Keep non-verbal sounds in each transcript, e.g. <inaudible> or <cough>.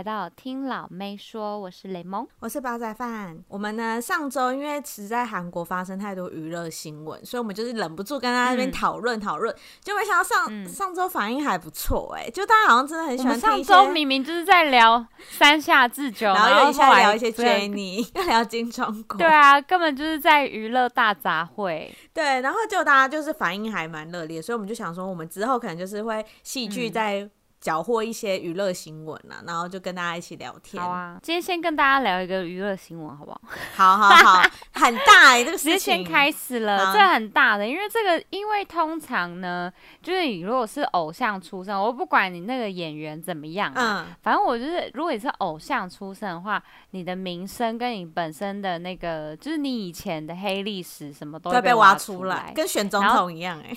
来到听老妹说，我是雷蒙，我是煲仔饭。我们呢，上周因为实在韩国发生太多娱乐新闻，所以我们就是忍不住跟大家那边讨论讨论，就没想到上、嗯、上周反应还不错哎，就大家好像真的很喜欢。上周明明就是在聊三下智久，然后又一下聊一些 Jennie，<laughs> 又聊金钟国。对啊，根本就是在娱乐大杂烩。对，然后就大家就是反应还蛮热烈，所以我们就想说，我们之后可能就是会戏剧在、嗯。搅和一些娱乐新闻啊，然后就跟大家一起聊天。好啊，今天先跟大家聊一个娱乐新闻，好不好？好好好，很大哎、欸，这个时间先开始了，这很大的，因为这个，因为通常呢，就是你如果是偶像出身，我不管你那个演员怎么样，嗯，反正我就是，如果你是偶像出身的话，你的名声跟你本身的那个，就是你以前的黑历史什么都会被挖出来，跟选总统一样哎、欸。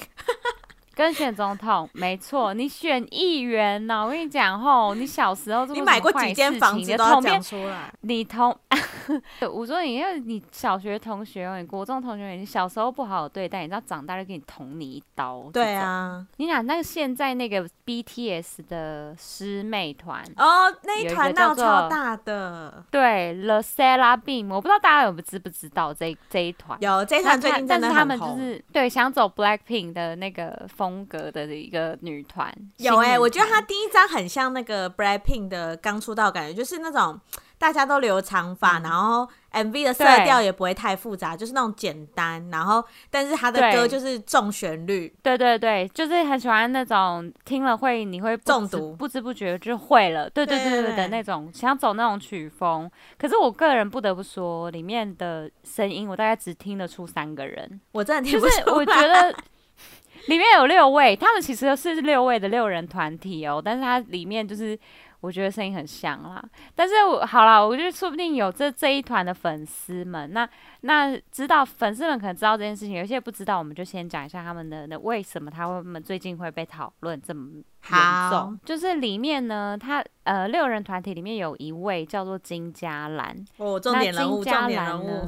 跟选总统没错，你选议员呢？我跟你讲吼，你小时候你买过几间房子都要讲出来。你同，<laughs> 我说你，因为你小学同学，你国中同学，你小时候不好好对待，你知道长大就给你捅你一刀。对啊，你讲那个现在那个 BTS 的师妹团哦，那一团闹超大的。对，The SERAFIM，我不知道大家有没有知不知道这这一团？有这一团最近。但是他们就是对想走 Blackpink 的那个。风格的一个女团有哎、欸，我觉得她第一张很像那个 BLACKPINK 的刚出道感觉，就是那种大家都留长发、嗯，然后 MV 的色调也不会太复杂，就是那种简单，然后但是他的歌就是重旋律，对对对，就是很喜欢那种听了会你会中毒，不知不觉就会了，对对对对，对的那种想走那种曲风。可是我个人不得不说，里面的声音我大概只听得出三个人，我真的听不出来，就是我觉得。里面有六位，他们其实是六位的六人团体哦，但是它里面就是我觉得声音很像啦。但是我好啦，我觉得说不定有这这一团的粉丝们，那那知道粉丝们可能知道这件事情，有些不知道，我们就先讲一下他们的那为什么他们最近会被讨论这么严重。就是里面呢，他呃六人团体里面有一位叫做金佳兰哦，重点人物，重点人物。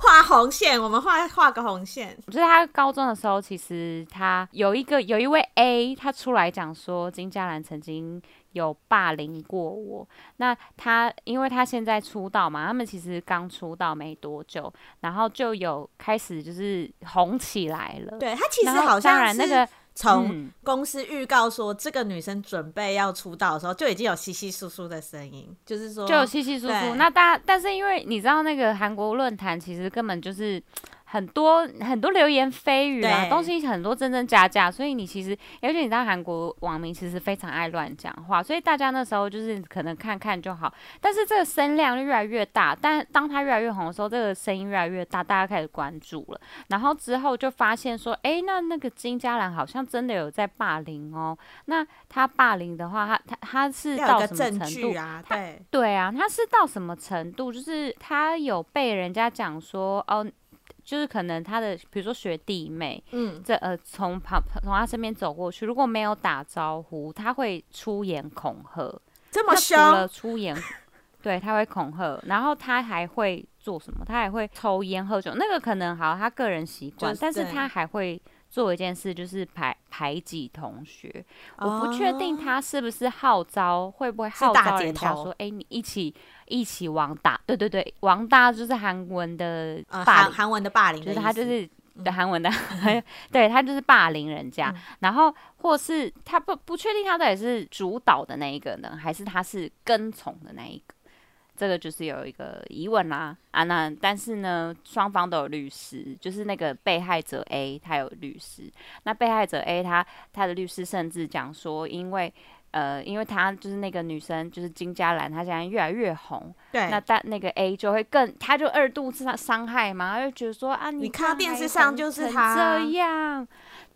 画红线，我们画画个红线。就是他高中的时候，其实他有一个有一位 A，他出来讲说金佳兰曾经有霸凌过我。那他因为他现在出道嘛，他们其实刚出道没多久，然后就有开始就是红起来了。对，他其实好像当然那个。从公司预告说这个女生准备要出道的时候，就已经有稀稀疏疏的声音，就是说就有稀稀疏疏。那大家，但是因为你知道那个韩国论坛其实根本就是。很多很多流言蜚语啊，东西很多真真假假，所以你其实，而且你知道韩国网民其实非常爱乱讲话，所以大家那时候就是可能看看就好，但是这个声量就越来越大，但当他越来越红的时候，这个声音越来越大，大家开始关注了，然后之后就发现说，哎、欸，那那个金嘉兰好像真的有在霸凌哦，那他霸凌的话，他他他是到什么程度啊？对对啊，他是到什么程度？就是他有被人家讲说哦。就是可能他的，比如说学弟妹，嗯，这呃从旁从他身边走过去，如果没有打招呼，他会出言恐吓，这么凶？除了出言，对，他会恐吓，然后他还会做什么？他还会抽烟喝酒，那个可能好，他个人习惯，但是他还会做一件事，就是排排挤同学。哦。我不确定他是不是号召，会不会号召人家说，哎，你一起。一起王大，对对对，王大就是韩文的霸，韩、呃、文的霸凌，就是他就是的韩文的，<laughs> 嗯、对他就是霸凌人家，嗯、然后或是他不不确定他到底是主导的那一个呢，还是他是跟从的那一个，这个就是有一个疑问啦。啊，那但是呢，双方都有律师，就是那个被害者 A 他有律师，那被害者 A 他他的律师甚至讲说，因为。呃，因为她就是那个女生，就是金佳兰，她现在越来越红。对。那但那个 A 就会更，她就二度伤伤害嘛，她就觉得说啊，你看电视上就是他这样。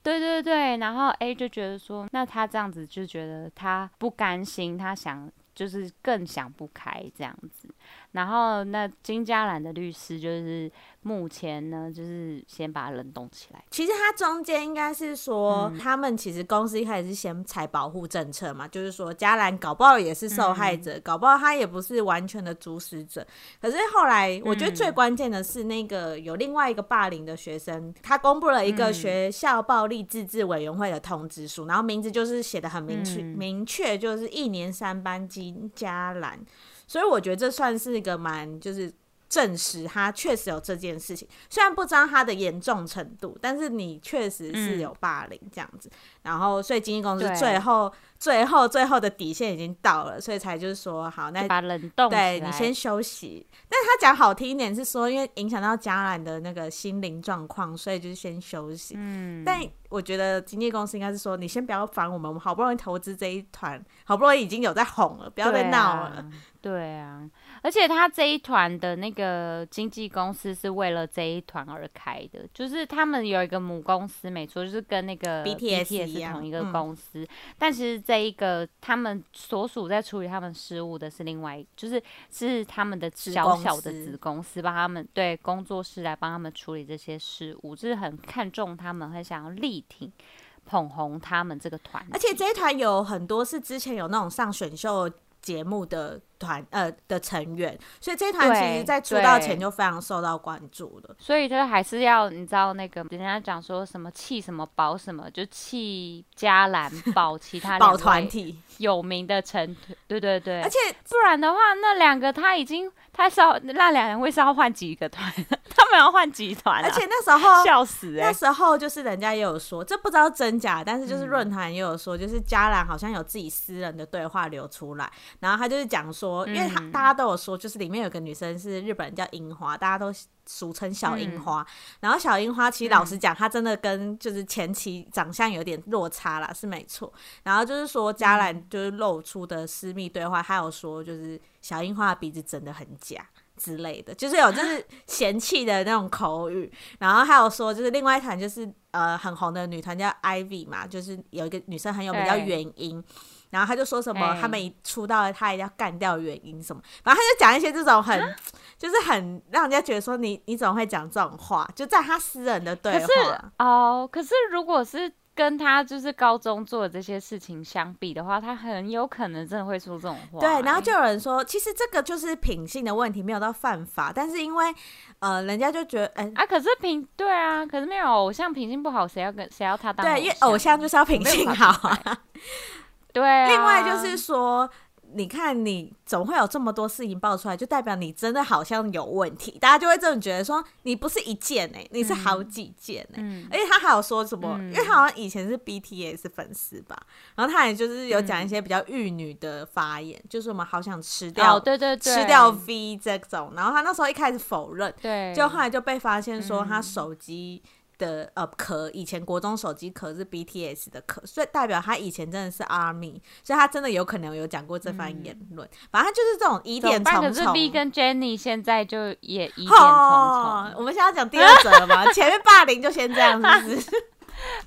对对对，然后 A 就觉得说，那她这样子就觉得她不甘心，她想就是更想不开这样子。然后那金佳兰的律师就是目前呢，就是先把它冷冻起来。其实它中间应该是说，他们其实公司一开始是先采保护政策嘛，就是说嘉兰搞不好也是受害者，搞不好他也不是完全的主使者。可是后来，我觉得最关键的是那个有另外一个霸凌的学生，他公布了一个学校暴力自治委员会的通知书，然后名字就是写的很明确，明确就是一年三班金嘉兰。所以我觉得这算是一个蛮，就是证实他确实有这件事情。虽然不知道他的严重程度，但是你确实是有霸凌这样子。嗯、然后，所以经纪公司最后、最后、最后的底线已经到了，所以才就是说，好，那把冷冻，对你先休息。但他讲好听一点是说，因为影响到佳兰的那个心灵状况，所以就是先休息。嗯，但我觉得经纪公司应该是说，你先不要烦我们，我们好不容易投资这一团，好不容易已经有在哄了，不要再闹了。对啊，而且他这一团的那个经纪公司是为了这一团而开的，就是他们有一个母公司，没错，就是跟那个 BTS 是同一个公司。嗯、但其实这一个他们所属在处理他们事务的是另外，就是是他们的小小的子公司，帮他们对工作室来帮他们处理这些事务，就是很看重他们，很想要力挺捧红他们这个团。而且这一团有很多是之前有那种上选秀节目的。团呃的成员，所以这团其实在出道前就非常受到关注的，所以就还是要你知道那个人家讲说什么弃什么保什么，就弃佳兰 <laughs> 保其他保团体 <laughs> 有名的成对对对，而且。不然的话，那两个他已经他是要那两人会是要换几个团，<laughs> 他们要换几团，而且那时候笑死、欸，那时候就是人家也有说，这不知道真假，但是就是论坛也有说，就是佳兰好像有自己私人的对话流出来，然后他就是讲说。因为他大家都有说，就是里面有个女生是日本人叫樱花，大家都俗称小樱花。嗯、然后小樱花其实老实讲，她真的跟就是前期长相有点落差啦，是没错。然后就是说嘉兰就是露出的私密对话，她有说就是小樱花的鼻子真的很假之类的，就是有就是 <laughs> 嫌弃的那种口语。然后还有说就是另外一团就是呃很红的女团叫 Ivy 嘛，就是有一个女生很有名叫元英。然后他就说什么，他们一出道了，他一定要干掉原因什么，反正他就讲一些这种很，就是很让人家觉得说你你怎么会讲这种话？就在他私人的对话。哦，可是如果是跟他就是高中做的这些事情相比的话，他很有可能真的会说这种话。对，然后就有人说，其实这个就是品性的问题，没有到犯法，但是因为呃，人家就觉得，哎啊，可是品对啊，可是没有偶像品性不好，谁要跟谁要他当？对，因为偶像就是要品性好啊。对、啊，另外就是说，你看你总会有这么多事情爆出来，就代表你真的好像有问题，大家就会这么觉得说你不是一件哎、欸，你是好几件哎、欸。嗯、而且他还有说什么？嗯、因为他好像以前是 BTS 粉丝吧，然后他也就是有讲一些比较玉女的发言，嗯、就是我们好想吃掉，哦、对对对，吃掉 V 这种。然后他那时候一开始否认，对，就后来就被发现说他手机。的呃壳，以前国中手机壳是 BTS 的壳，所以代表他以前真的是 ARMY，所以他真的有可能有讲过这番言论。嗯、反正就是这种疑点重重。可是 V 跟 Jennie 现在就也疑点重重。哦、我们现在要讲第二者了吗？<laughs> 前面霸凌就先这样子，是不是？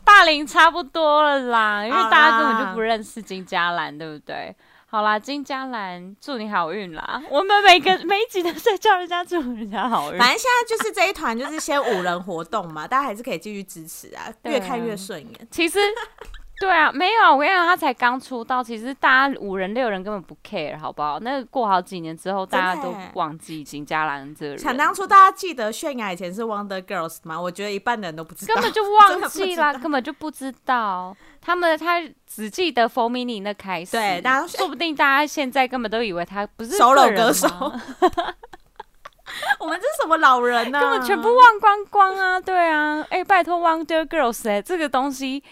霸凌差不多了啦，因为大家根本就不认识金佳兰，对不对？好啦，金佳兰，祝你好运啦！<laughs> 我们每个每一集都在叫人家祝人家好运。反正现在就是这一团，就是先五人活动嘛，大家还是可以继续支持啊，<laughs> 越看越顺眼。其实。<laughs> 对啊，没有，我跟你讲，他才刚出道，其实大家五人六人根本不 care，好不好？那个过好几年之后，大家都忘记金佳兰这个人。想当初大家记得泫雅以前是 Wonder Girls 吗？我觉得一半的人都不知道，根本就忘记了，<laughs> 根本就不知道。他们他只记得 For Mini 那开始，对，大家说不定大家现在根本都以为他不是 solo 歌手。<laughs> 我们这是什么老人呢、啊？根本全部忘光光啊！对啊，哎、欸，拜托 Wonder Girls 哎、欸，这个东西。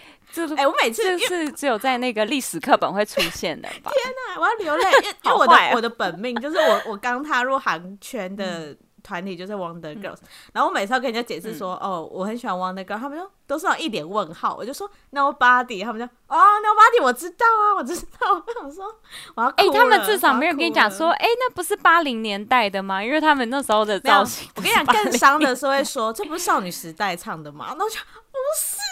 哎、欸，我每次是只有在那个历史课本会出现的吧？天哪，我要流泪，因为 <laughs> 我的、喔、我的本命就是我我刚踏入韩圈的团体就是 Wonder Girls，、嗯、然后我每次要跟人家解释说、嗯、哦，我很喜欢 Wonder Girls，他们说都是有一点问号，我就说 Nobody，他们就哦 Nobody，我知道啊，我知道，<laughs> 我想说我要哎、欸，他们至少没有跟你讲说，哎、欸，那不是八零年代的吗？因为他们那时候的造型，我跟你讲，更伤的是会说这不是少女时代唱的吗？<laughs> 那我就不是。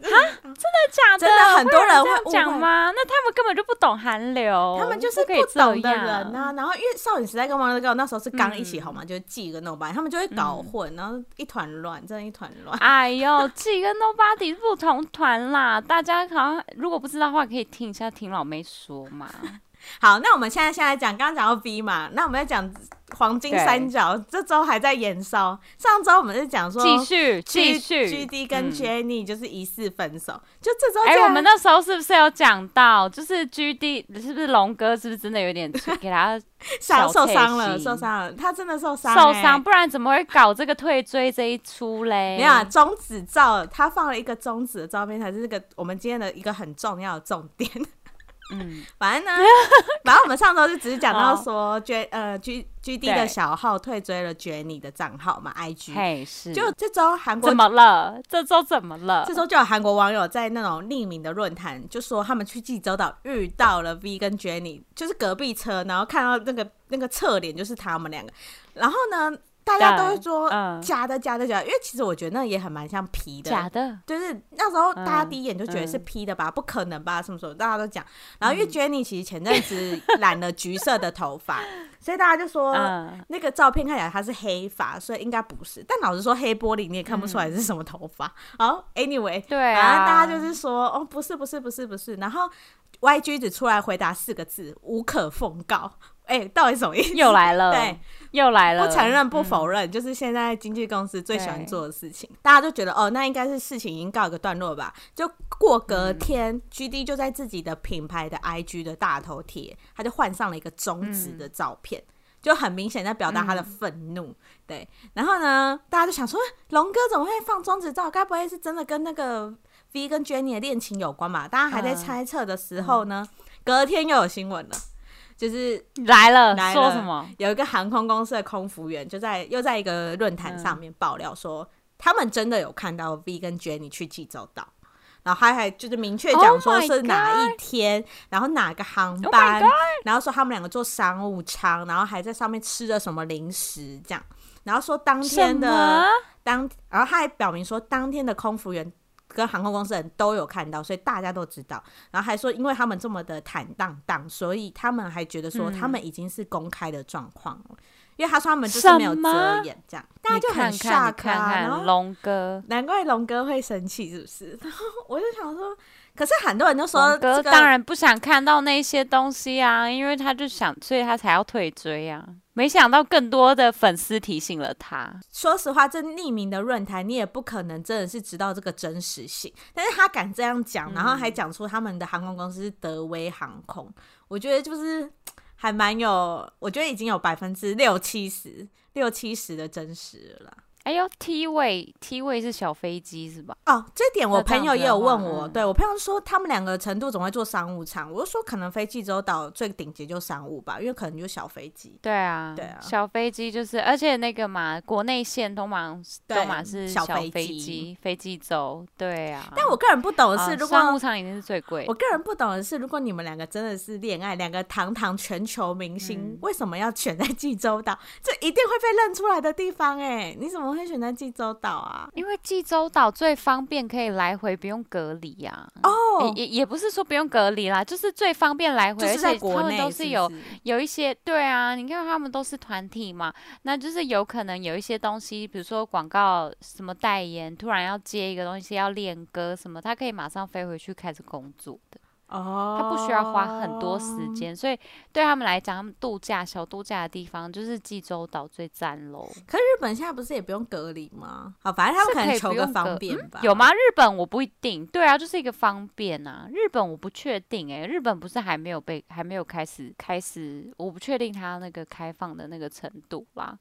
真的假的？真的很多人会讲吗？那他们根本就不懂韩流，他们就是不懂的人啊。然后因为少女时代跟王力宏那时候是刚一起好吗，嗯、就是 G 跟 Nobody，他们就会搞混，然后一团乱，真的，一团乱。哎呦，G 跟 Nobody 不同团啦，大家好像如果不知道的话，可以听一下听老妹说嘛。<laughs> 好，那我们现在先来讲，刚刚讲到 V 嘛，那我们要讲黄金三角，这周还在延烧。上周我们是讲说继续继续，GD 跟 Jennie 就是疑似分手，嗯、就这周。哎、欸，我们那时候是不是有讲到，就是 GD 是不是龙哥是不是真的有点 <laughs> 给他 <laughs> 伤受伤了，受伤了，他真的受伤、欸，受伤，不然怎么会搞这个退追这一出嘞？<laughs> 没有啊，终止照，他放了一个中指的照片，才是这个我们今天的一个很重要的重点。嗯，反正呢，<laughs> 反正我们上周就只是讲到说，J 呃 G G D 的小号退追了 Jennie 的账号嘛，I G，嘿是，就这周韩国怎么了？这周怎么了？这周就有韩国网友在那种匿名的论坛就说，他们去济州岛遇到了 V 跟 Jennie，就是隔壁车，然后看到那个那个侧脸就是他们两个，然后呢。大家都会说假的，假的，假的，因为其实我觉得那也很蛮像 P 的，假的，就是那时候大家第一眼就觉得是 P 的吧，不可能吧，什么时候大家都讲。然后因为 Jennie 其实前阵子染了橘色的头发，<laughs> 所以大家就说那个照片看起来她是黑发，所以应该不是。但老实说，黑玻璃你也看不出来是什么头发。好，Anyway，对，然后大家就是说哦，不是，不是，不是，不是。然后 YG 只出来回答四个字：无可奉告。哎、欸，到底什么意思？又来了，对，又来了，不承认不否认，嗯、就是现在经纪公司最喜欢做的事情。大家就觉得哦，那应该是事情已经告一个段落吧。就过隔天、嗯、，GD 就在自己的品牌的 IG 的大头贴，他就换上了一个中指的照片，嗯、就很明显在表达他的愤怒。嗯、对，然后呢，大家就想说，龙哥怎么会放中指照？该不会是真的跟那个 V 跟 Jennie 的恋情有关嘛？大家还在猜测的时候呢，嗯、隔天又有新闻了。就是来了，来了说什么？有一个航空公司的空服员就在又在一个论坛上面爆料说，嗯、他们真的有看到 V 跟 Jennie 去济州岛，然后他还就是明确讲说是哪一天，oh、然后哪个航班，oh、然后说他们两个坐商务舱，然后还在上面吃了什么零食这样，然后说当天的当，然后他还表明说当天的空服员。跟航空公司的人都有看到，所以大家都知道。然后还说，因为他们这么的坦荡荡，所以他们还觉得说他们已经是公开的状况了。嗯、因为他说他们就是没有遮掩，这样大家就很 shock 啊。然后龙哥，难怪龙哥会生气，是不是？<laughs> 然后我就想说。可是很多人都说，哥当然不想看到那些东西啊，因为他就想，所以他才要退追啊。没想到更多的粉丝提醒了他。说实话，这匿名的论坛，你也不可能真的是知道这个真实性。但是他敢这样讲，然后还讲出他们的航空公司是德威航空，嗯、我觉得就是还蛮有，我觉得已经有百分之六七十、六七十的真实了啦。哎呦，T 位 T 位是小飞机是吧？哦，这点我朋友也有问我，对我朋友说他们两个程度总会坐商务舱，我就说可能飞济州岛最顶级就商务吧，因为可能就小飞机。对啊，对啊，小飞机就是，而且那个嘛，国内线通常都嘛是小飞机飞济州，对啊。但我个人不懂的是，如果商务舱一定是最贵。我个人不懂的是，如果你们两个真的是恋爱，两个堂堂全球明星，为什么要选在济州岛？这一定会被认出来的地方哎，你怎么？我会选择济州岛啊，因为济州岛最方便，可以来回不用隔离呀。哦，也也不是说不用隔离啦，就是最方便来回，而且他们都是有有一些对啊，你看他们都是团体嘛，那就是有可能有一些东西，比如说广告什么代言，突然要接一个东西要练歌什么，他可以马上飞回去开始工作的。哦，他不需要花很多时间，所以对他们来讲，他们度假小度假的地方就是济州岛最赞喽。可是日本现在不是也不用隔离吗？好，反正他们可能求个方便吧。嗯，有吗？日本我不一定。对啊，就是一个方便啊。日本我不确定诶，日本不是还没有被还没有开始开始，我不确定他那个开放的那个程度啦。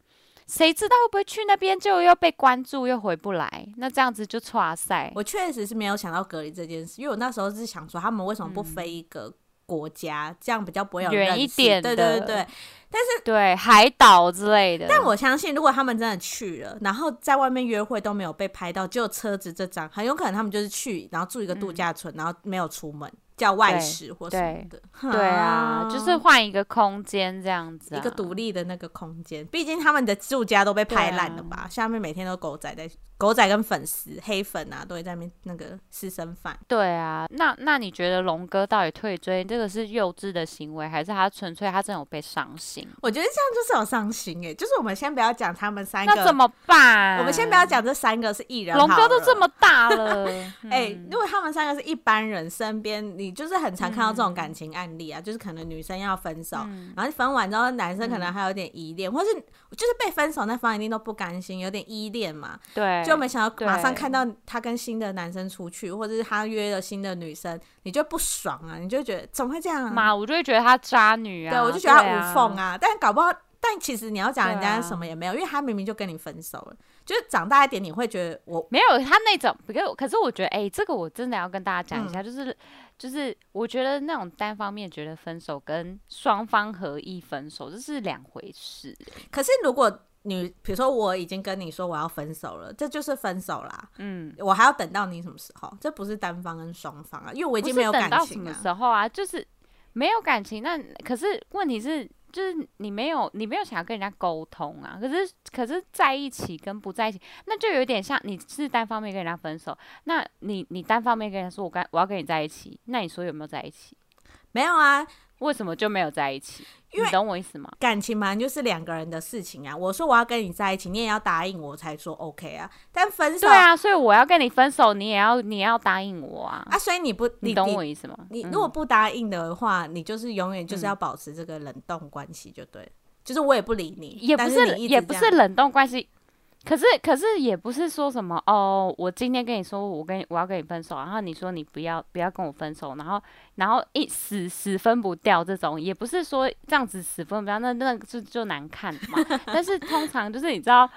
谁知道会不会去那边就又被关注又回不来？那这样子就剉赛。我确实是没有想到隔离这件事，因为我那时候是想说他们为什么不飞一个国家，嗯、这样比较不会有远一点。对对对对。但是对海岛之类的。但我相信，如果他们真的去了，然后在外面约会都没有被拍到，只有车子这张，很有可能他们就是去，然后住一个度假村，嗯、然后没有出门。叫外食或什么的。对，对啊，<laughs> 就是换一个空间这样子，啊，一个独立的那个空间。毕竟他们的住家都被拍烂了吧？啊，下面每天都狗仔在。狗仔跟粉丝黑粉啊，都会在那边那个私生饭。对啊，那那你觉得龙哥到底退追这个是幼稚的行为，还是他纯粹他真的有被伤心？我觉得这样就是有伤心哎、欸，就是我们先不要讲他们三个，那怎么办？我们先不要讲这三个是艺人，龙哥都这么大了，<laughs> 哎、如果他们三个是一般人身边，你就是很常看到这种感情案例啊，嗯、就是可能女生要分手，嗯、然后分完之后男生可能还有点依恋，嗯、或是就是被分手那方一定都不甘心，有点依恋嘛，对，就没想到马上。看到他跟新的男生出去，或者是他约了新的女生，你就不爽啊？你就觉得怎么会这样啊？妈，我就会觉得他渣女啊！对，我就觉得他无缝啊。啊但搞不好，但其实你要讲人家什么也没有，啊、因为他明明就跟你分手了。就是长大一点，你会觉得我没有他那种。可是，可是我觉得，哎、欸，这个我真的要跟大家讲一下，嗯、就是就是，我觉得那种单方面觉得分手跟双方合意分手这是两回事。可是如果。你比如说，我已经跟你说我要分手了，这就是分手啦。嗯，我还要等到你什么时候？这不是单方跟双方啊，因为我已经没有感情啊。什么时候啊？就是没有感情。那可是问题是，就是你没有你没有想要跟人家沟通啊。可是可是在一起跟不在一起，那就有点像你是单方面跟人家分手。那你你单方面跟人家说我跟我要跟你在一起，那你说有没有在一起？没有啊。为什么就没有在一起？你懂我意思吗？感情嘛，就是两个人的事情啊。我说我要跟你在一起，你也要答应我才说 OK 啊。但分手，对啊，所以我要跟你分手，你也要你也要答应我啊。啊，所以你不，你，你懂我意思吗？你，你如果不答应的话，嗯、你就是永远就是要保持这个冷冻关系，就对。嗯、就是我也不理你，也不是，是也不是冷冻关系。可是，可是也不是说什么哦。我今天跟你说，我跟你我要跟你分手，然后你说你不要不要跟我分手，然后然后一死死分不掉这种，也不是说这样子死分不掉，那那就就难看嘛。<laughs> 但是通常就是你知道，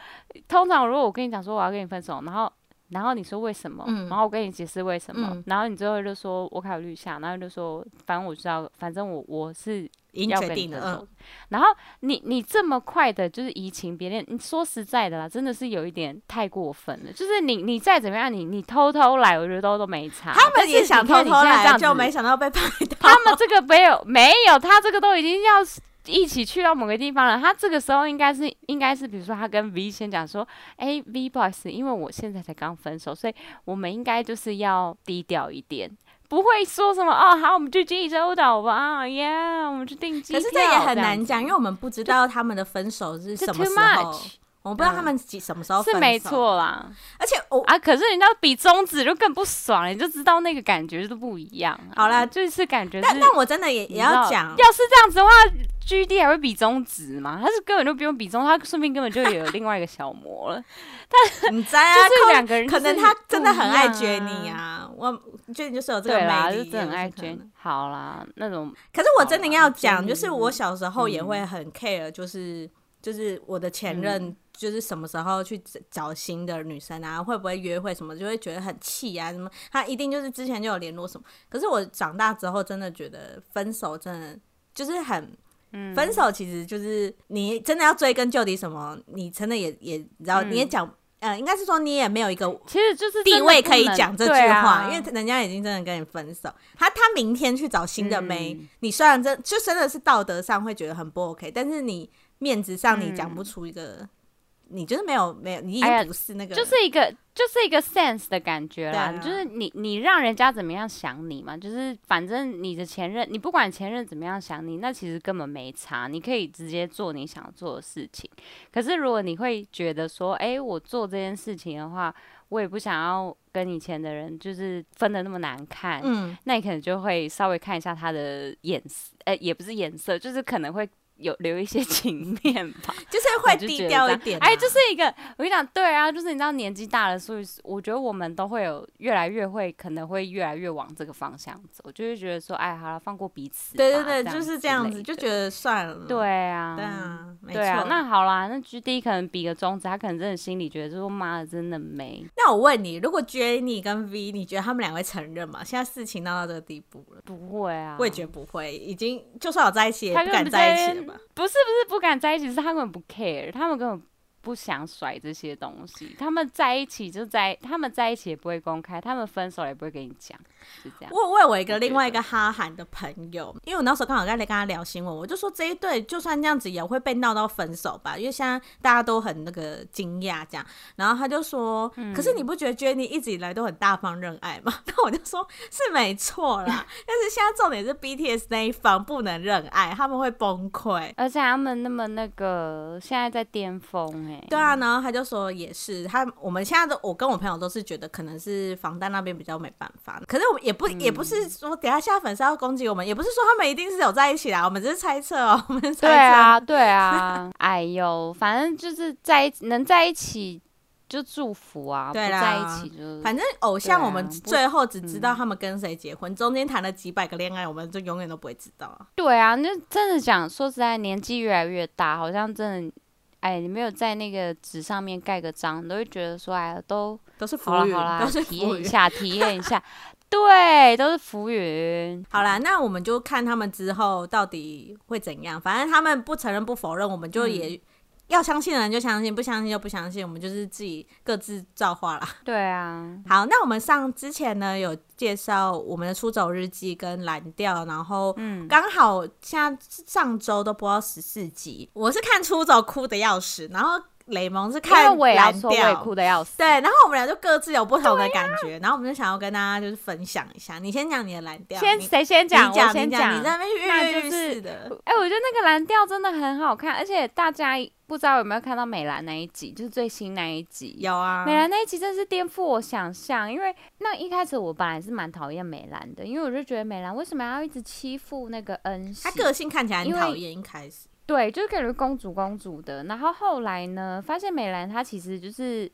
通常如果我跟你讲说我要跟你分手，然后然后你说为什么，嗯、然后我跟你解释为什么，嗯、然后你最后就说我考虑一下，然后就说反正我知道，反正我我是。要决定的然后你你这么快的就是移情别恋，你说实在的啦，真的是有一点太过分了。就是你你再怎么样，你你偷偷来，我觉得都都没差。他们也想偷偷来，就没想到被拍到。他们这个没有没有，他这个都已经要一起去到某个地方了。他这个时候应该是应该是，比如说他跟 V 先讲说，哎，V boss，因为我现在才刚分手，所以我们应该就是要低调一点。不会说什么哦，好，我们去济州岛吧，耶、yeah，我们去订机票。可是这也很难讲，因为我们不知道他们的分手是什么时候，我不知道他们几什么时候。是没错啦，而且我啊，可是人家比中指就更不爽，你就知道那个感觉都不一样、啊。好啦，就是感觉是，但但我真的也也要讲，要是这样子的话，G D 还会比中指吗？他是根本就不用比中，他顺便根本就有另外一个小魔了。<laughs> 但你在啊，就是两个人，可能他真的很爱觉你啊。我觉得你就是有这个魅力，就是很爱觉。好啦，那种。可是我真的要讲，就是我小时候也会很 care，就是就是我的前任，就是什么时候去找新的女生啊，会不会约会什么，就会觉得很气啊，什么他一定就是之前就有联络什么。可是我长大之后，真的觉得分手真的就是很，分手其实就是你真的要追根究底什么，你真的也也然后你也讲。嗯，应该是说你也没有一个，其实就是地位可以讲这句话，啊、因为人家已经真的跟你分手。他他明天去找新的妹，嗯、你虽然真就真的是道德上会觉得很不 OK，但是你面子上你讲不出一个。嗯你就是没有没有，你也不是那个，就是一个就是一个 sense 的感觉啦。啊、就是你你让人家怎么样想你嘛？就是反正你的前任，你不管前任怎么样想你，那其实根本没差。你可以直接做你想做的事情。可是如果你会觉得说，哎、欸，我做这件事情的话，我也不想要跟以前的人就是分的那么难看。嗯，那你可能就会稍微看一下他的眼色，哎、欸，也不是眼色，就是可能会。有留一些情面吧，<laughs> 就是会低调一点、啊。哎，就是一个，我跟你讲，对啊，就是你知道年纪大了，所以我觉得我们都会有越来越会，可能会越来越往这个方向走。就会觉得说，哎，好了，放过彼此。对对对，就是这样子，就觉得算了。对啊，对啊，没错。那好啦，那 G D 可能比个中指，他可能真的心里觉得说，妈的，真的没。那我问你，如果 Jenny 跟 V，你觉得他们两位承认吗？现在事情闹到这个地步了，不会啊，我也觉得不会，已经就算有在一起，也不敢在一起了。不是不是不敢在一起，是他们不 care，他们根本不想甩这些东西。他们在一起就在，他们在一起也不会公开，他们分手也不会跟你讲。是这样。我我有一个另外一个哈韩的朋友，因为我那时候刚好在跟他聊新闻，我就说这一对就算这样子也会被闹到分手吧，因为现在大家都很那个惊讶这样。然后他就说，嗯、可是你不觉得 Jennie 一直以来都很大方认爱吗？<laughs> 那我就说是没错啦，但是现在重点是 BTS 那一方不能认爱，他们会崩溃，而且他们那么那个现在在巅峰哎、欸。对啊，然后他就说也是，他我们现在都我跟我朋友都是觉得可能是房贷那边比较没办法，可是我们也不、嗯、也不是说等下现在粉丝要攻击我们，也不是说他们一定是有在一起啦，我们只是猜测哦、喔，我们猜测。对啊，对啊，<laughs> 哎呦，反正就是在一能在一起。就祝福啊，对在一起就反正偶像，我们最后只知道他们跟谁结婚，嗯、中间谈了几百个恋爱，我们就永远都不会知道啊。对啊，那真的讲，说实在，年纪越来越大，好像真的，哎，你没有在那个纸上面盖个章，你都会觉得说，哎，都都是浮云，好啦，都是体验一下，体验一下，对，都是浮云。好啦，那我们就看他们之后到底会怎样，反正他们不承认不否认，我们就也。嗯要相信的人就相信，不相信就不相信，我们就是自己各自造化啦。<laughs> 对啊，<laughs> 好，那我们上之前呢有介绍我们的出走日记跟蓝调，然后嗯，刚好现在上周都播到十四集，我是看出走哭的要死，然后。雷蒙是看蓝调，哭的要死。对，然后我们 �un 就各自有不同的感觉，啊、然后我们就想要跟大家就是分享一下。你先讲你的蓝调，先谁先讲？我先讲。你在那边跃跃欲试的。哎、欸，我觉得那个蓝调真的很好看，而且大家不知道有没有看到美兰那一集，就是最新那一集。有啊，美兰那一集真是颠覆我想象，因为那一开始我本来是蛮讨厌美兰的，因为我就觉得美兰为什么要一直欺负那个恩熙？她个性看起来很讨厌，一开始。对，就是感觉公主公主的，然后后来呢，发现美兰她其实就是，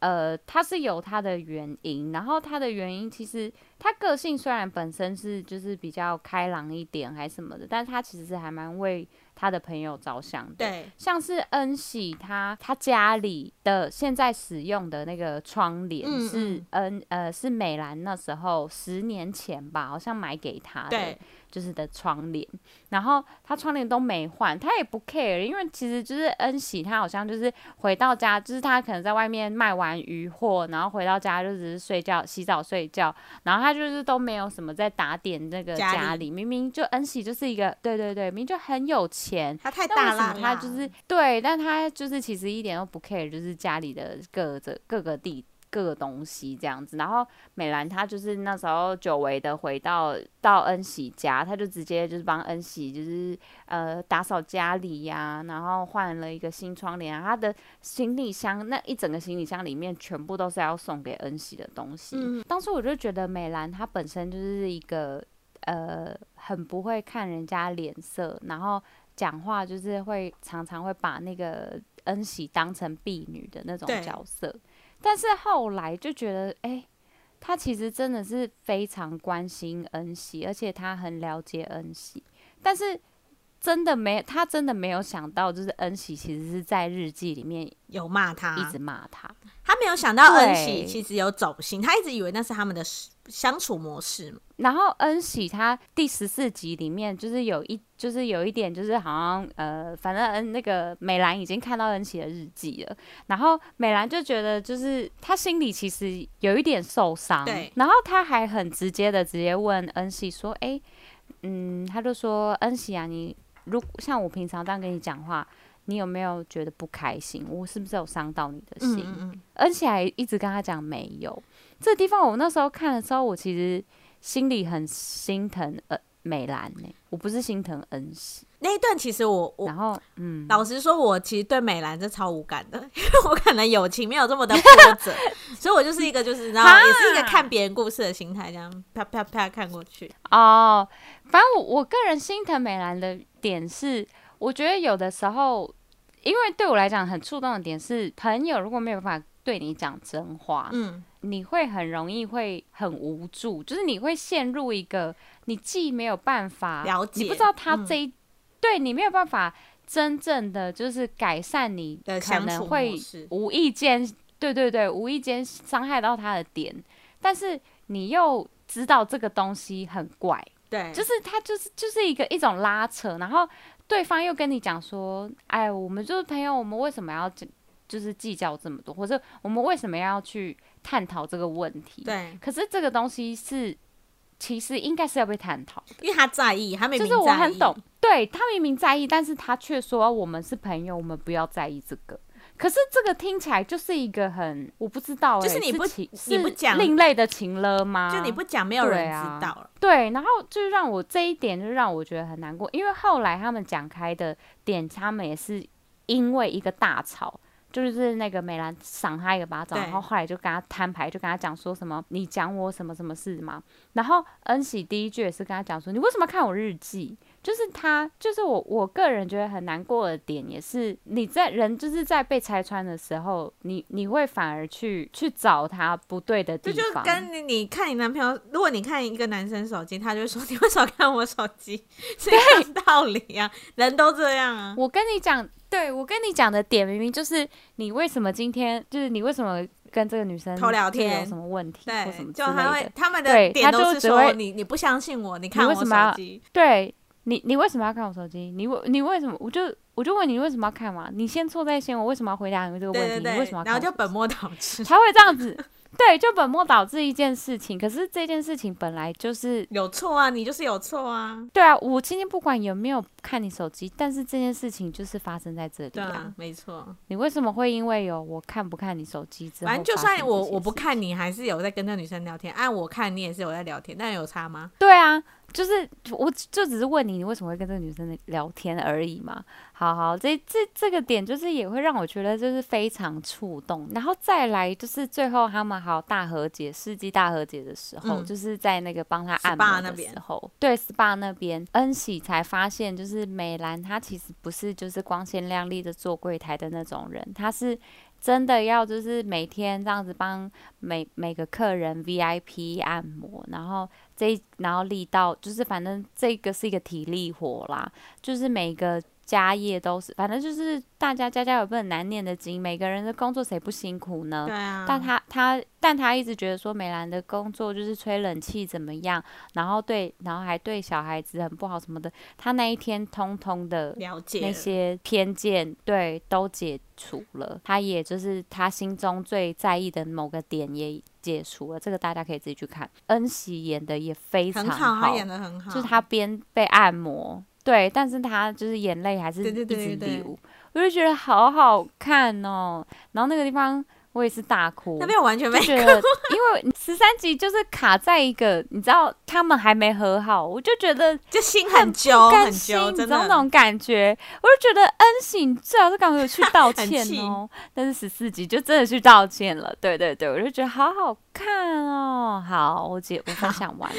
呃，她是有她的原因，然后她的原因其实她个性虽然本身是就是比较开朗一点还是什么的，但是她其实是还蛮为她的朋友着想的。对，像是恩喜他他家里的现在使用的那个窗帘是恩、嗯嗯、呃是美兰那时候十年前吧，好像买给他的。对。就是的窗帘，然后他窗帘都没换，他也不 care，因为其实就是恩喜，他好像就是回到家，就是他可能在外面卖完鱼货，然后回到家就只是睡觉、洗澡、睡觉，然后他就是都没有什么在打点那个家里。明明就恩喜就是一个，对对对，明明就很有钱，他太大了，他就是对，但他就是其实一点都不 care，就是家里的各个各个地。各个东西这样子，然后美兰她就是那时候久违的回到到恩喜家，她就直接就是帮恩喜就是呃打扫家里呀、啊，然后换了一个新窗帘啊，她的行李箱那一整个行李箱里面全部都是要送给恩喜的东西。嗯、当时我就觉得美兰她本身就是一个呃很不会看人家脸色，然后讲话就是会常常会把那个恩喜当成婢女的那种角色。但是后来就觉得，哎、欸，他其实真的是非常关心恩熙，而且他很了解恩熙。但是真的没，他真的没有想到，就是恩熙其实是在日记里面有骂他，一直骂他。他没有想到恩熙其实有走心，他一直以为那是他们的相处模式。然后恩喜他第十四集里面就是有一。就是有一点，就是好像呃，反正恩，那个美兰已经看到恩喜的日记了，然后美兰就觉得，就是她心里其实有一点受伤，对，然后她还很直接的直接问恩喜说，哎、欸，嗯，他就说恩喜啊，你如果像我平常这样跟你讲话，你有没有觉得不开心？我是不是有伤到你的心？嗯嗯，恩熙还一直跟他讲没有。这个地方我那时候看的时候，我其实心里很心疼，呃。美兰呢、欸？我不是心疼恩熙那一段，其实我我然后嗯，老实说，我其实对美兰是超无感的，<laughs> 因为我可能友情没有这么的波折，<laughs> 所以我就是一个就是然后也是一个看别人故事的心态，这样啪啪啪看过去。哦，反正我我个人心疼美兰的点是，我觉得有的时候，因为对我来讲很触动的点是，朋友如果没有办法对你讲真话，嗯，你会很容易会很无助，就是你会陷入一个。你既没有办法了解，你不知道他这一、嗯、对你没有办法真正的就是改善你可能会无意间对对对无意间伤害到他的点，但是你又知道这个东西很怪，对，就是他就是就是一个一种拉扯，然后对方又跟你讲说，哎，我们就是朋友，我们为什么要就是计较这么多，或者我们为什么要去探讨这个问题？对，可是这个东西是。其实应该是要被探讨的，因为他在意，他明明就是我很懂，对，他明明在意，但是他却说我们是朋友，我们不要在意这个。可是这个听起来就是一个很，我不知道、欸，就是你不是你不讲另类的情了吗？就你不讲，没有人知道了。对，然后就让我这一点就让我觉得很难过，因为后来他们讲开的点，他们也是因为一个大吵。就是那个美兰赏他一个巴掌，然后后来就跟他摊牌，就跟他讲说什么你讲我什么什么事吗？然后恩喜第一句也是跟他讲说你为什么看我日记？就是他，就是我，我个人觉得很难过的点也是你在人就是在被拆穿的时候，你你会反而去去找他不对的地方。就跟你你看你男朋友，如果你看一个男生手机，他就说你为什么看我手机？是一样道理呀、啊，人都这样啊。我跟你讲。对，我跟你讲的点明明就是你为什么今天就是你为什么跟这个女生偷聊天有什么问题对或什么就他会他们的点都是说你你不相信我，你看我手机，对你你为什么要看我手机？你为你为什么我就我就问你为什么要看嘛？你先错在先，我为什么要回答你这个问题？对对对，你为什么要看？然后就本末倒置，才会这样子。对，就本末倒置一件事情，可是这件事情本来就是有错啊，你就是有错啊。对啊，我今天不管有没有看你手机，但是这件事情就是发生在这里啊。对啊，没错。你为什么会因为有我看不看你手机之后，反正就算我我不看你，还是有在跟那女生聊天，按我看你也是有在聊天，那有差吗？对啊。就是，我就只是问你，你为什么会跟这个女生聊天而已嘛。好好，这这这个点就是也会让我觉得就是非常触动。然后再来就是最后他们好大和解，世纪大和解的时候，嗯、就是在那个帮他按摩的时候，对，SPA 那边，恩喜才发现就是美兰她其实不是就是光鲜亮丽的做柜台的那种人，她是。真的要就是每天这样子帮每每个客人 VIP 按摩，然后这然后力道就是反正这个是一个体力活啦，就是每个。家业都是，反正就是大家家家有本难念的经，每个人的工作谁不辛苦呢？对啊。但他他但他一直觉得说美兰的工作就是吹冷气怎么样，然后对，然后还对小孩子很不好什么的。他那一天通通的了解那些偏见，对，都解除了。他也就是他心中最在意的某个点也解除了。这个大家可以自己去看。恩喜演的也非常好，好，他演的很好，就是他边被按摩。对，但是他就是眼泪还是一直流，对对对对对，我就觉得好好看哦。然后那个地方。我也是大哭，那边我完全没觉得，<laughs> 因为十三集就是卡在一个，你知道他们还没和好，我就觉得就心很揪，很揪，你知道那种感觉，我就觉得恩喜最好是赶快去道 <laughs> 歉哦。但是十四集就真的去道歉了，对对对，我就觉得好好看哦。好，我姐我分享完了，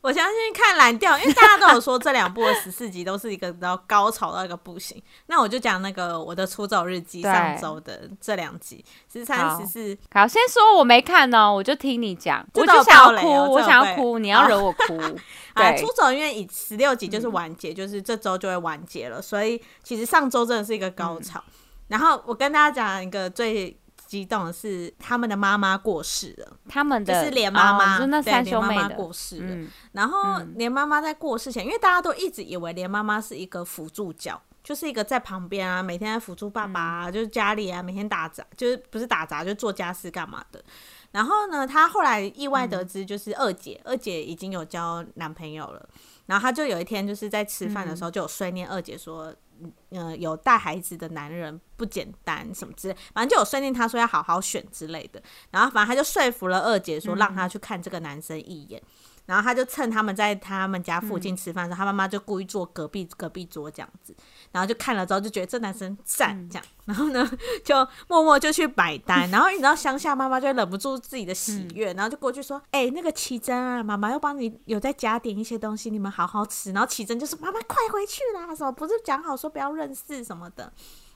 我相信看蓝调，因为大家都有说这两部的十四集都是一个到高潮到一个不行。那我就讲那个我的出走日记上周的这两集十三。只是好，先说我没看哦，我就听你讲，我就想要哭，我想要哭，你要惹我 <laughs> 哭。<laughs> 啊，出走因为以十六集就是完结，就是这周就会完结了，所以其实上周真的是一个高潮。然后我跟大家讲一个最激动的是，他们的妈妈过世了，他们的是连妈妈，就那三兄妹过世了。然后连妈妈在过世前，因为大家都一直以为连妈妈是一个辅助角。就是一个在旁边啊，每天在辅助爸爸啊，嗯、就是家里啊，每天打杂，就是不是打杂，就做家事干嘛的。然后呢，她后来意外得知，就是二姐，嗯、二姐已经有交男朋友了。然后她就有一天就是在吃饭的时候，就有碎念二姐说，嗯、呃，有带孩子的男人不简单什么之类，反正就有碎念他说要好好选之类的。然后反正他就说服了二姐说，让他去看这个男生一眼。嗯然后他就趁他们在他们家附近吃饭的时候，嗯、他妈妈就故意坐隔壁隔壁桌这样子，然后就看了之后就觉得这男生赞这样，嗯、然后呢 <laughs> 就默默就去买单，然后你知道乡下妈妈就忍不住自己的喜悦，嗯、然后就过去说：“哎、欸，那个奇珍啊，妈妈要帮你有再加点一些东西，你们好好吃。”然后奇珍就说：“妈妈快回去啦，什么不是讲好说不要认识什么的。”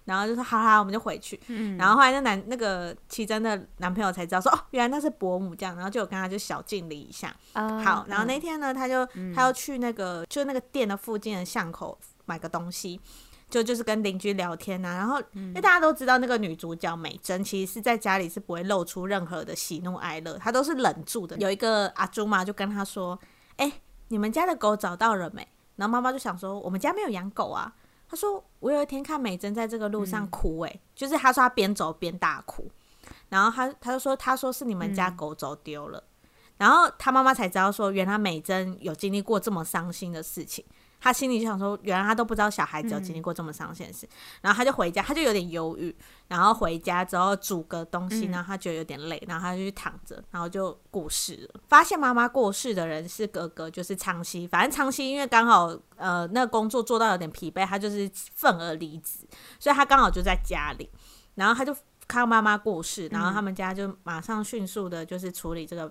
然后就说好好，我们就回去。嗯、然后后来那男那个奇珍的男朋友才知道说哦，原来那是伯母这样。然后就有跟他就小敬礼一下。哦、好，然后那天呢，他就、嗯、他要去那个就那个店的附近的巷口买个东西，就就是跟邻居聊天呐、啊。然后、嗯、因为大家都知道那个女主角美珍其实是在家里是不会露出任何的喜怒哀乐，她都是忍住的。有一个阿朱嘛就跟她说：“哎，你们家的狗找到了没？”然后妈妈就想说：“我们家没有养狗啊。”她说：“我有一天看美珍在这个路上哭，诶，就是她说她边走边大哭，然后他他就说他说是你们家狗走丢了，然后他妈妈才知道说，原来美珍有经历过这么伤心的事情。他心里就想说，原来他都不知道小孩子有经历过这么伤心的事。嗯、然后他就回家，他就有点忧郁。然后回家之后煮个东西，然后他觉得有点累，嗯、然后他就去躺着，然后就过世了。发现妈妈过世的人是哥哥，就是昌熙。反正昌熙因为刚好呃那个工作做到有点疲惫，他就是愤而离职，所以他刚好就在家里。然后他就看到妈妈过世，然后他们家就马上迅速的就是处理这个。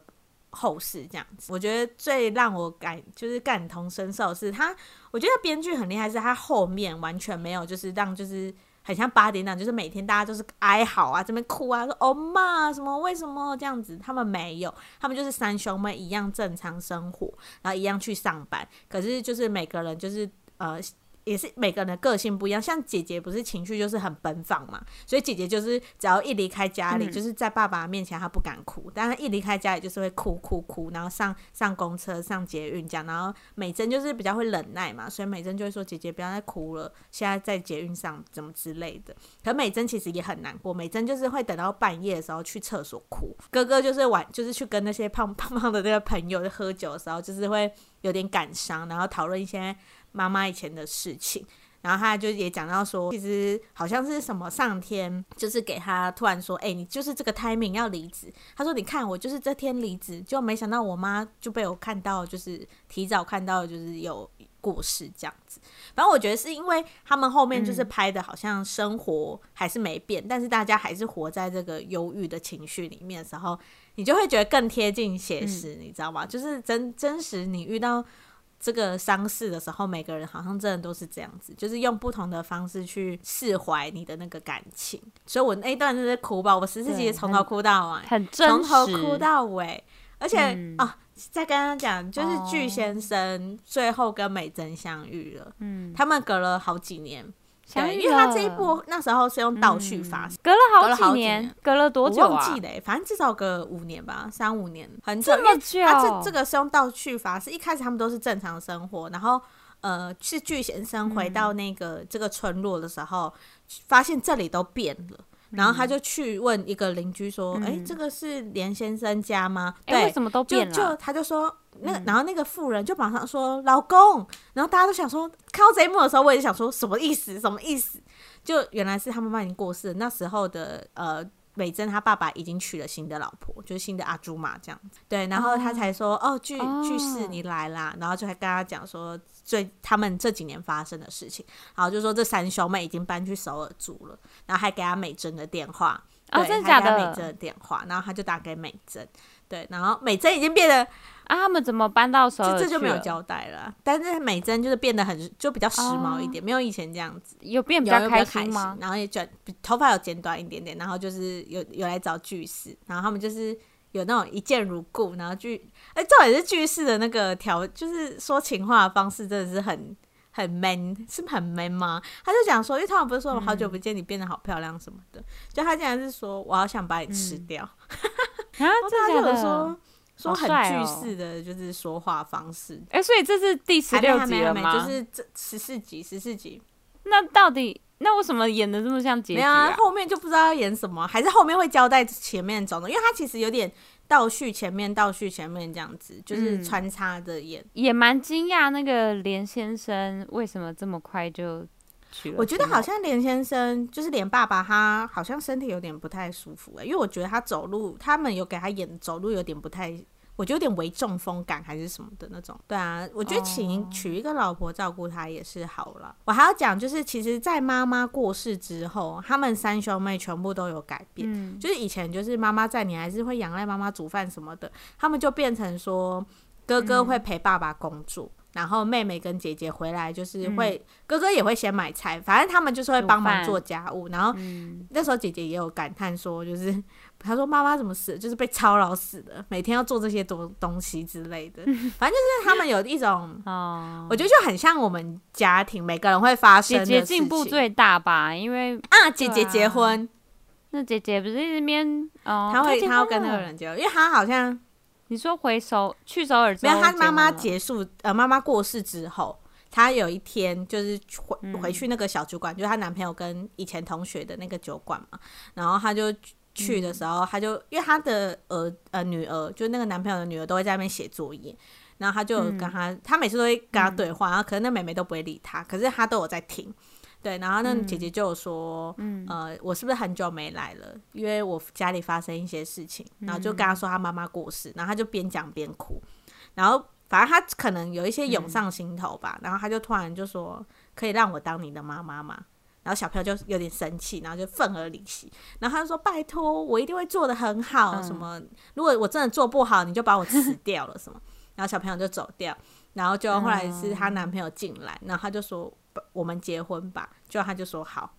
后事这样子，我觉得最让我感就是感同身受是他，我觉得编剧很厉害，是他后面完全没有就是让就是很像八点档，就是每天大家都是哀嚎啊，这边哭啊，说哦妈什么？为什么？这样子，他们没有，他们就是三兄妹一样正常生活，然后一样去上班，可是就是每个人就是呃。也是每个人的个性不一样，像姐姐不是情绪就是很奔放嘛，所以姐姐就是只要一离开家里，嗯、就是在爸爸面前她不敢哭，但她一离开家里就是会哭哭哭，然后上上公车、上捷运这样，然后美珍就是比较会忍耐嘛，所以美珍就会说姐姐不要再哭了，现在在捷运上怎么之类的。可美珍其实也很难过，美珍就是会等到半夜的时候去厕所哭，哥哥就是晚就是去跟那些胖胖胖的那个朋友喝酒的时候，就是会有点感伤，然后讨论一些。妈妈以前的事情，然后他就也讲到说，其实好像是什么上天就是给他突然说，哎、欸，你就是这个 timing 要离职。他说，你看我就是这天离职，就没想到我妈就被我看到，就是提早看到，就是有过世这样子。反正我觉得是因为他们后面就是拍的好像生活还是没变，嗯、但是大家还是活在这个忧郁的情绪里面的时候，你就会觉得更贴近写实，嗯、你知道吗？就是真真实你遇到。这个丧事的时候，每个人好像真的都是这样子，就是用不同的方式去释怀你的那个感情。所以我那一段就是哭吧，我十四集从头哭到尾，很真实，从头哭到尾。而且啊、嗯哦，再跟他讲，就是巨先生最后跟美珍相遇了，嗯，他们隔了好几年。对，因为他这一部那时候是用倒叙法，嗯，隔了好几年，隔了多久啊？我忘记了，反正至少隔五年吧，三五年，很久。这么久？他这这个是用倒叙法，是一开始他们都是正常生活，然后呃，是巨先生回到那个这个村落的时候，发现这里都变了。然后他就去问一个邻居说：“哎、嗯欸，这个是连先生家吗？”对，欸、为什么都变了？就就他就说那个，嗯、然后那个妇人就马上说：“老公。”然后大家都想说，看到这一幕的时候，我也想说什么意思？什么意思？就原来是他妈妈已经过世了，那时候的呃。美珍她爸爸已经娶了新的老婆，就是新的阿朱嘛这样子。对，然后他才说：“哦，巨巨氏你来啦。”然后就还跟他讲说最他们这几年发生的事情。然后就说这三兄妹已经搬去首尔住了，然后还给他美珍的电话。哦，真的假的？美珍的电话，然后他就打给美珍。对，然后美珍已经变得啊，他们怎么搬到首尔？这就没有交代了。但是美珍就是变得很就比较时髦一点，哦、没有以前这样子。有变比较开心吗？然后也卷头发有剪短一点点，然后就是有有来找巨石，然后他们就是有那种一见如故，然后巨哎，这也是具氏的那个调，就是说情话的方式真的是很很 man，是不是很 man 吗？他就讲说，因为他们不是说我好久不见你变得好漂亮什么的，嗯、就他竟然是说我好想把你吃掉。嗯啊，这就有说说很句式的，就是说话方式。哎、所以这是第十六集了吗？就是这十四集，十四集。那到底那为什么演的这么像结局啊？啊？后面就不知道要演什么，还是后面会交代前面种种？因为他其实有点倒叙前面，倒叙前面这样子，就是穿插着演。嗯、也蛮惊讶，那个连先生为什么这么快就？我觉得好像连先生就是连爸爸，他好像身体有点不太舒服哎、欸，因为我觉得他走路，他们有给他演走路有点不太，我觉得有点为中风感还是什么的那种。对啊，我觉得请娶一个老婆照顾他也是好了。我还要讲，就是其实，在妈妈过世之后，他们三兄妹全部都有改变。嗯，就是以前就是妈妈在，你还是会仰赖妈妈煮饭什么的，他们就变成说哥哥会陪爸爸工作。然后妹妹跟姐姐回来，就是会、嗯、哥哥也会先买菜，反正他们就是会帮忙做家务。然后、嗯、那时候姐姐也有感叹说，就是她说妈妈怎么死，就是被操劳死的，每天要做这些东东西之类的。<laughs> 反正就是他们有一种，<laughs> 哦，我觉得就很像我们家庭每个人会发生的。姐姐进步最大吧，因为啊，姐姐结婚，啊、那姐姐不是那边哦，她会她要跟那个人结婚，因为她好像。你说回首去首尔，没有他妈妈结束呃，妈妈过世之后，她有一天就是回、嗯、回去那个小酒馆，就是她男朋友跟以前同学的那个酒馆嘛，然后她就去的时候，他就因为他的儿呃女儿，就是那个男朋友的女儿，都会在那边写作业，然后他就跟他，他每次都会跟他对话，然后可是那妹妹都不会理他，可是他都有在听。对，然后那姐姐就有说，嗯，呃，我是不是很久没来了？因为我家里发生一些事情，然后就跟她说她妈妈过世，然后她就边讲边哭，然后反正她可能有一些涌上心头吧，然后她就突然就说，可以让我当你的妈妈吗？然后小朋友就有点生气，然后就愤而离席，然后他就说拜托，我一定会做的很好，什么如果我真的做不好，你就把我辞掉了什么，然后小朋友就走掉。然后就后来是她男朋友进来，然后他就说：“我们结婚吧。”就他就说好。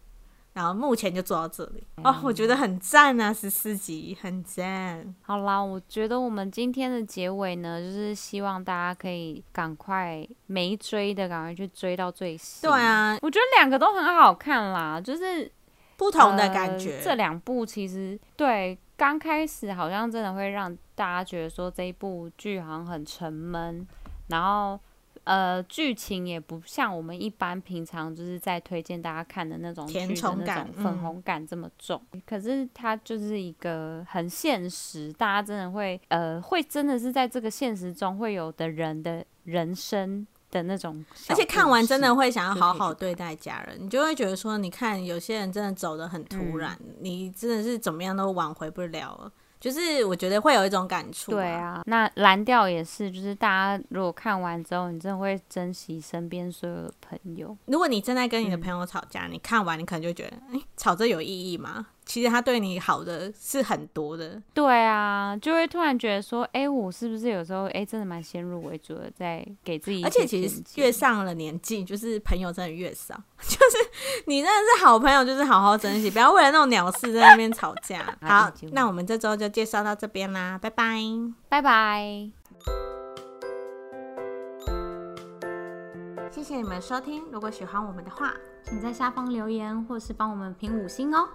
然后目前就做到这里哦，我觉得很赞啊，十四集很赞。好啦，我觉得我们今天的结尾呢，就是希望大家可以赶快没追的赶快去追到最新。对啊，我觉得两个都很好看啦，就是不同的感觉。呃、这两部其实对刚开始好像真的会让大家觉得说这一部剧好像很沉闷。然后，呃，剧情也不像我们一般平常就是在推荐大家看的那种甜宠感粉红感这么重。嗯、可是它就是一个很现实，大家真的会，呃，会真的是在这个现实中会有的人的人生的那种。而且看完真的会想要好好对待家人，你就会觉得说，你看有些人真的走得很突然，嗯、你真的是怎么样都挽回不了了。就是我觉得会有一种感触，对啊，那蓝调也是，就是大家如果看完之后，你真的会珍惜身边所有的朋友。如果你正在跟你的朋友吵架，嗯、你看完你可能就觉得，哎、欸，吵这有意义吗？其实他对你好的是很多的，对啊，就会突然觉得说，哎、欸，我是不是有时候，哎、欸，真的蛮先入为主的，在给自己。而且其实越上了年纪，就是朋友真的越少，<laughs> 就是你真的是好朋友，就是好好珍惜，不要为了那种鸟事在那边吵架。<laughs> 好，那我们这周就介绍到这边啦，拜拜，拜拜。谢谢你们收听，如果喜欢我们的话，请在下方留言或是帮我们评五星哦。